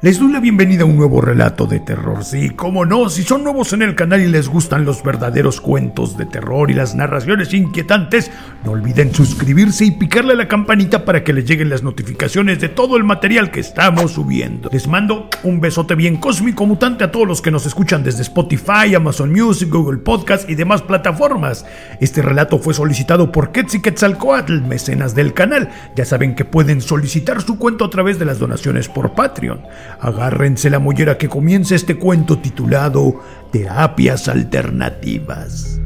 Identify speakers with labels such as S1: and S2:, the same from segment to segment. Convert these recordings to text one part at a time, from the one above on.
S1: Les doy la bienvenida a un nuevo relato de terror. Sí, cómo no, si son nuevos en el canal y les gustan los verdaderos cuentos de terror y las narraciones inquietantes, no olviden suscribirse y picarle a la campanita para que les lleguen las notificaciones de todo el material que estamos subiendo. Les mando un besote bien cósmico mutante a todos los que nos escuchan desde Spotify, Amazon Music, Google Podcast y demás plataformas. Este relato fue solicitado por Quetzal Quetzalcoatl, mecenas del canal. Ya saben que pueden solicitar su cuento a través de las donaciones por Patreon. Agárrense la mollera que comienza este cuento titulado Terapias Alternativas.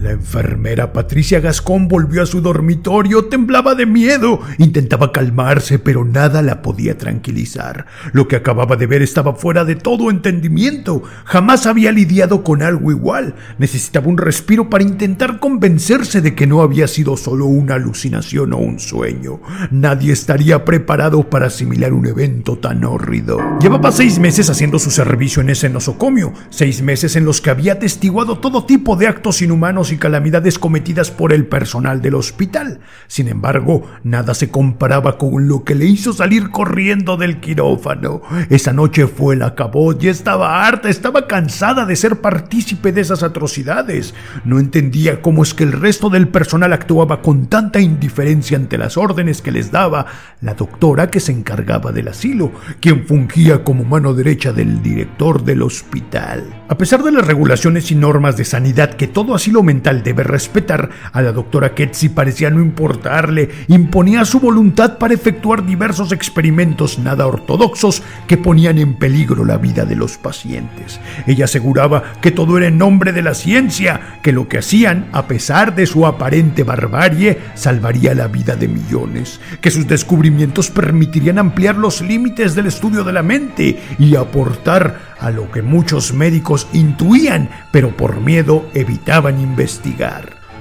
S1: La enfermera Patricia Gascón volvió a su dormitorio, temblaba de miedo, intentaba calmarse, pero nada la podía tranquilizar. Lo que acababa de ver estaba fuera de todo entendimiento. Jamás había lidiado con algo igual. Necesitaba un respiro para intentar convencerse de que no había sido solo una alucinación o un sueño. Nadie estaría preparado para asimilar un evento tan hórrido. Llevaba seis meses haciendo su servicio en ese nosocomio, seis meses en los que había atestiguado todo tipo de actos inhumanos y calamidades cometidas por el personal del hospital. Sin embargo, nada se comparaba con lo que le hizo salir corriendo del quirófano. Esa noche fue el acabó y estaba harta, estaba cansada de ser partícipe de esas atrocidades. No entendía cómo es que el resto del personal actuaba con tanta indiferencia ante las órdenes que les daba la doctora que se encargaba del asilo, quien fungía como mano derecha del director del hospital. A pesar de las regulaciones y normas de sanidad que todo asilo mental debe respetar, a la doctora Ketsi parecía no importarle, imponía su voluntad para efectuar diversos experimentos nada ortodoxos que ponían en peligro la vida de los pacientes. Ella aseguraba que todo era en nombre de la ciencia, que lo que hacían, a pesar de su aparente barbarie, salvaría la vida de millones, que sus descubrimientos permitirían ampliar los límites del estudio de la mente y aportar a lo que muchos médicos intuían, pero por miedo evitaban investigar.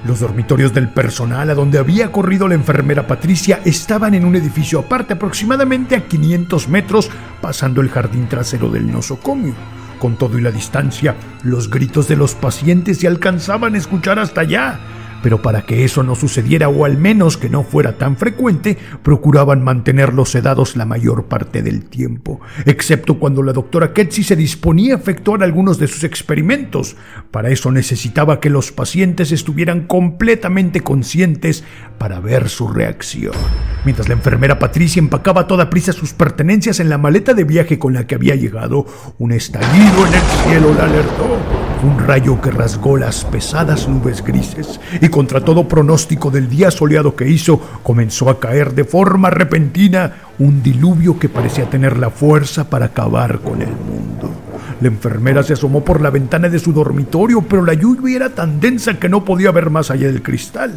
S1: Los dormitorios del personal a donde había corrido la enfermera Patricia estaban en un edificio aparte, aproximadamente a 500 metros, pasando el jardín trasero del nosocomio. Con todo y la distancia, los gritos de los pacientes se alcanzaban a escuchar hasta allá pero para que eso no sucediera o al menos que no fuera tan frecuente, procuraban mantenerlos sedados la mayor parte del tiempo, excepto cuando la doctora Ketsi se disponía a efectuar algunos de sus experimentos. Para eso necesitaba que los pacientes estuvieran completamente conscientes para ver su reacción. Mientras la enfermera Patricia empacaba a toda prisa sus pertenencias en la maleta de viaje con la que había llegado, un estallido en el cielo la alertó un rayo que rasgó las pesadas nubes grises y contra todo pronóstico del día soleado que hizo, comenzó a caer de forma repentina un diluvio que parecía tener la fuerza para acabar con el mundo. La enfermera se asomó por la ventana de su dormitorio, pero la lluvia era tan densa que no podía ver más allá del cristal.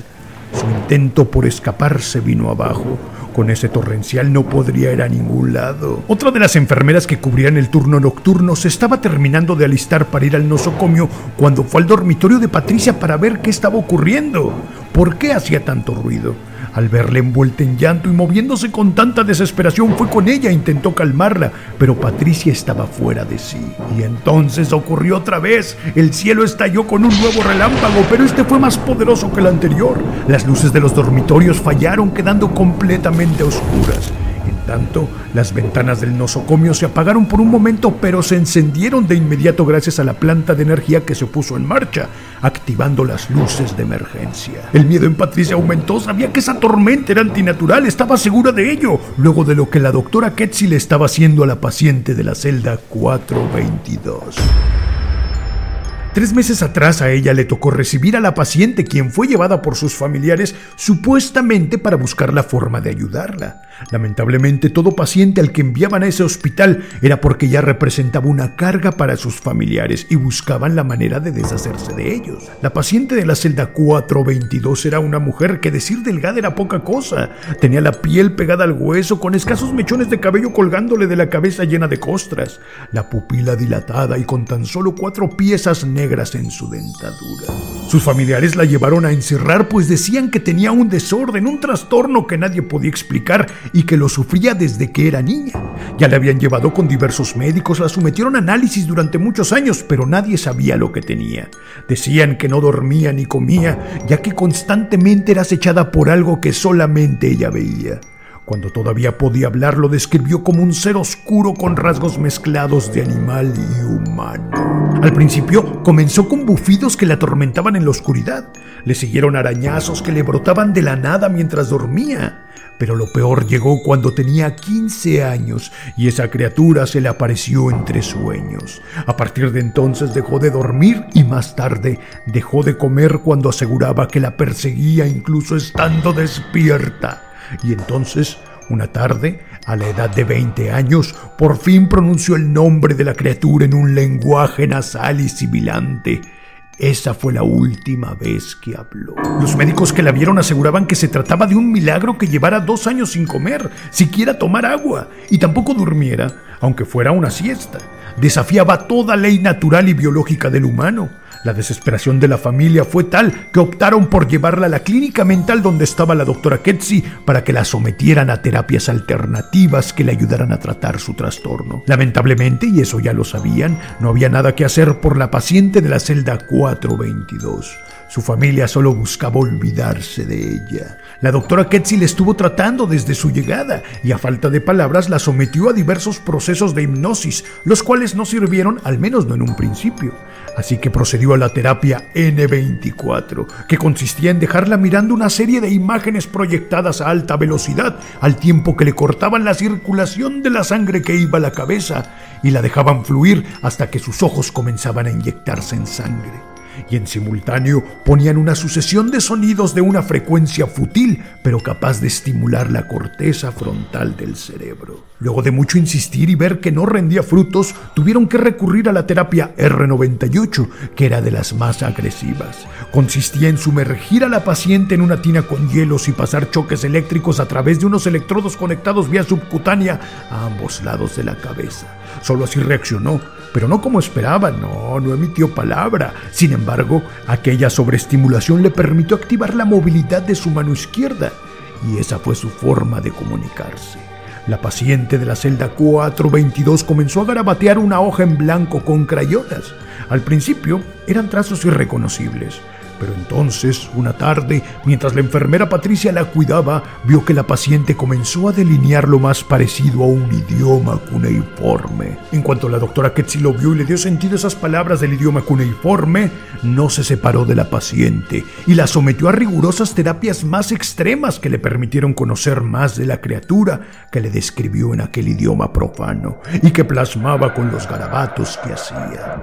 S1: Su intento por escaparse vino abajo. Con ese torrencial no podría ir a ningún lado. Otra de las enfermeras que cubrían el turno nocturno se estaba terminando de alistar para ir al nosocomio cuando fue al dormitorio de Patricia para ver qué estaba ocurriendo. ¿Por qué hacía tanto ruido? Al verla envuelta en llanto y moviéndose con tanta desesperación, fue con ella e intentó calmarla, pero Patricia estaba fuera de sí. Y entonces ocurrió otra vez. El cielo estalló con un nuevo relámpago, pero este fue más poderoso que el anterior. Las luces de los dormitorios fallaron, quedando completamente oscuras tanto, las ventanas del nosocomio se apagaron por un momento, pero se encendieron de inmediato gracias a la planta de energía que se puso en marcha, activando las luces de emergencia. El miedo en Patricia aumentó, sabía que esa tormenta era antinatural, estaba segura de ello, luego de lo que la doctora Ketsi le estaba haciendo a la paciente de la celda 422. Tres meses atrás a ella le tocó recibir a la paciente quien fue llevada por sus familiares supuestamente para buscar la forma de ayudarla. Lamentablemente todo paciente al que enviaban a ese hospital era porque ya representaba una carga para sus familiares y buscaban la manera de deshacerse de ellos. La paciente de la celda 422 era una mujer que decir delgada era poca cosa. Tenía la piel pegada al hueso con escasos mechones de cabello colgándole de la cabeza llena de costras, la pupila dilatada y con tan solo cuatro piezas negras negras en su dentadura. Sus familiares la llevaron a encerrar pues decían que tenía un desorden, un trastorno que nadie podía explicar y que lo sufría desde que era niña. Ya la habían llevado con diversos médicos, la sometieron a análisis durante muchos años, pero nadie sabía lo que tenía. Decían que no dormía ni comía, ya que constantemente era acechada por algo que solamente ella veía. Cuando todavía podía hablar, lo describió como un ser oscuro con rasgos mezclados de animal y humano. Al principio comenzó con bufidos que le atormentaban en la oscuridad. Le siguieron arañazos que le brotaban de la nada mientras dormía. Pero lo peor llegó cuando tenía 15 años y esa criatura se le apareció entre sueños. A partir de entonces dejó de dormir y más tarde dejó de comer cuando aseguraba que la perseguía incluso estando despierta. Y entonces, una tarde, a la edad de 20 años, por fin pronunció el nombre de la criatura en un lenguaje nasal y sibilante. Esa fue la última vez que habló. Los médicos que la vieron aseguraban que se trataba de un milagro que llevara dos años sin comer, siquiera tomar agua, y tampoco durmiera, aunque fuera una siesta. Desafiaba toda ley natural y biológica del humano. La desesperación de la familia fue tal que optaron por llevarla a la clínica mental donde estaba la doctora Ketsi para que la sometieran a terapias alternativas que le ayudaran a tratar su trastorno. Lamentablemente, y eso ya lo sabían, no había nada que hacer por la paciente de la celda 422. Su familia solo buscaba olvidarse de ella. La doctora Ketzi le estuvo tratando desde su llegada y a falta de palabras la sometió a diversos procesos de hipnosis, los cuales no sirvieron, al menos no en un principio. Así que procedió a la terapia N24, que consistía en dejarla mirando una serie de imágenes proyectadas a alta velocidad, al tiempo que le cortaban la circulación de la sangre que iba a la cabeza y la dejaban fluir hasta que sus ojos comenzaban a inyectarse en sangre y en simultáneo ponían una sucesión de sonidos de una frecuencia fútil, pero capaz de estimular la corteza frontal del cerebro. Luego de mucho insistir y ver que no rendía frutos, tuvieron que recurrir a la terapia R98, que era de las más agresivas. Consistía en sumergir a la paciente en una tina con hielos y pasar choques eléctricos a través de unos electrodos conectados vía subcutánea a ambos lados de la cabeza. Solo así reaccionó, pero no como esperaba, no, no emitió palabra. Sin embargo, aquella sobreestimulación le permitió activar la movilidad de su mano izquierda, y esa fue su forma de comunicarse. La paciente de la celda 422 comenzó a garabatear una hoja en blanco con crayolas. Al principio eran trazos irreconocibles, pero entonces, una tarde, mientras la enfermera Patricia la cuidaba, vio que la paciente comenzó a delinear lo más parecido a un idioma cuneiforme. En cuanto la doctora Ketsi lo vio y le dio sentido a esas palabras del idioma cuneiforme, no se separó de la paciente y la sometió a rigurosas terapias más extremas que le permitieron conocer más de la criatura que le describió en aquel idioma profano y que plasmaba con los garabatos que hacía.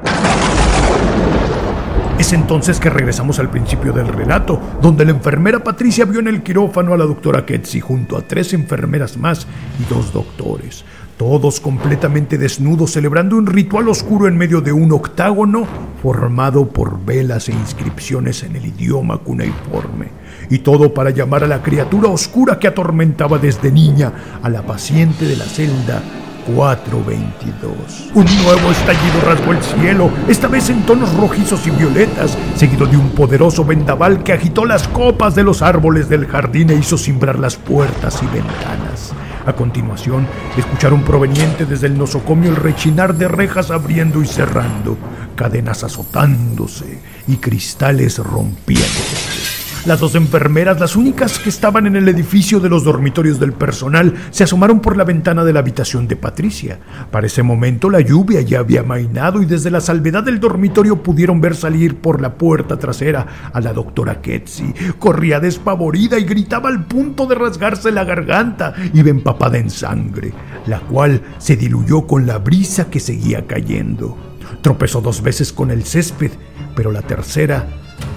S1: Es entonces que regresamos al principio del relato, donde la enfermera Patricia vio en el quirófano a la doctora Ketsi junto a tres enfermeras más y dos doctores, todos completamente desnudos celebrando un ritual oscuro en medio de un octágono formado por velas e inscripciones en el idioma cuneiforme. Y todo para llamar a la criatura oscura que atormentaba desde niña a la paciente de la celda 422. Un nuevo estallido rasgó el cielo, esta vez en tonos rojizos y violetas, seguido de un poderoso vendaval que agitó las copas de los árboles del jardín e hizo cimbrar las puertas y ventanas. A continuación, escucharon proveniente desde el nosocomio el rechinar de rejas abriendo y cerrando, cadenas azotándose y cristales rompiéndose. Las dos enfermeras, las únicas que estaban en el edificio de los dormitorios del personal, se asomaron por la ventana de la habitación de Patricia. Para ese momento la lluvia ya había mainado y desde la salvedad del dormitorio pudieron ver salir por la puerta trasera a la doctora Ketsi. Corría despavorida y gritaba al punto de rasgarse la garganta. Iba empapada en sangre, la cual se diluyó con la brisa que seguía cayendo. Tropezó dos veces con el césped, pero la tercera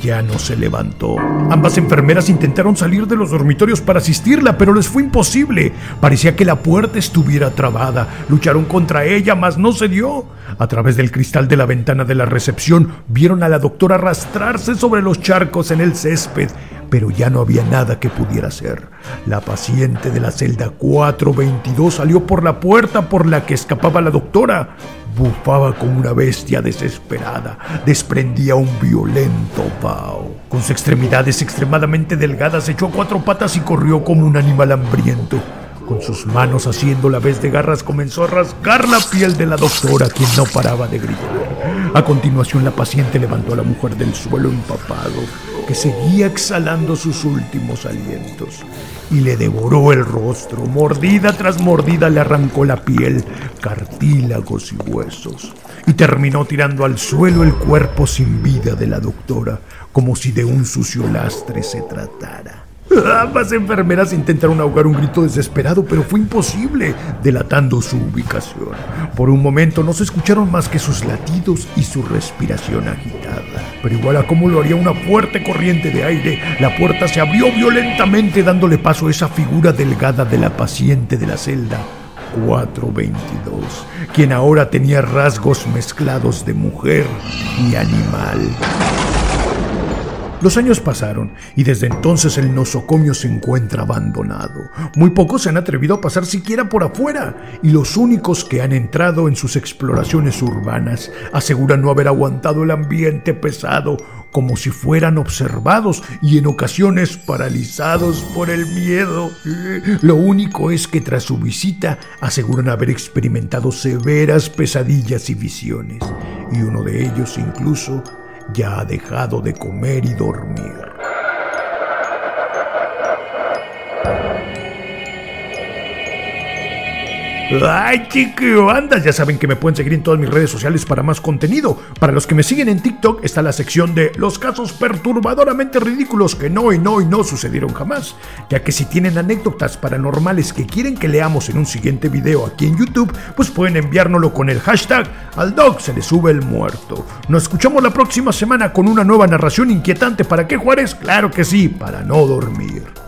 S1: ya no se levantó. Ambas enfermeras intentaron salir de los dormitorios para asistirla, pero les fue imposible. Parecía que la puerta estuviera trabada. Lucharon contra ella, mas no se dio. A través del cristal de la ventana de la recepción vieron a la doctora arrastrarse sobre los charcos en el césped, pero ya no había nada que pudiera hacer. La paciente de la celda 422 salió por la puerta por la que escapaba la doctora Bufaba como una bestia desesperada, desprendía un violento vaho. Con sus extremidades extremadamente delgadas echó cuatro patas y corrió como un animal hambriento. Con sus manos haciendo la vez de garras comenzó a rasgar la piel de la doctora, quien no paraba de gritar. A continuación la paciente levantó a la mujer del suelo empapado, que seguía exhalando sus últimos alientos, y le devoró el rostro. Mordida tras mordida le arrancó la piel, cartílagos y huesos, y terminó tirando al suelo el cuerpo sin vida de la doctora, como si de un sucio lastre se tratara. Ambas enfermeras intentaron ahogar un grito desesperado, pero fue imposible, delatando su ubicación. Por un momento no se escucharon más que sus latidos y su respiración agitada. Pero igual a como lo haría una fuerte corriente de aire, la puerta se abrió violentamente dándole paso a esa figura delgada de la paciente de la celda 422, quien ahora tenía rasgos mezclados de mujer y animal. Los años pasaron y desde entonces el nosocomio se encuentra abandonado. Muy pocos se han atrevido a pasar siquiera por afuera y los únicos que han entrado en sus exploraciones urbanas aseguran no haber aguantado el ambiente pesado como si fueran observados y en ocasiones paralizados por el miedo. Lo único es que tras su visita aseguran haber experimentado severas pesadillas y visiones, y uno de ellos incluso ya ha dejado de comer y dormir. ¡Ay, chico! Andas, ya saben que me pueden seguir en todas mis redes sociales para más contenido. Para los que me siguen en TikTok está la sección de los casos perturbadoramente ridículos que no y no y no sucedieron jamás. Ya que si tienen anécdotas paranormales que quieren que leamos en un siguiente video aquí en YouTube, pues pueden enviárnoslo con el hashtag al dog se le sube el muerto. Nos escuchamos la próxima semana con una nueva narración inquietante. ¿Para qué, Juárez? Claro que sí, para no dormir.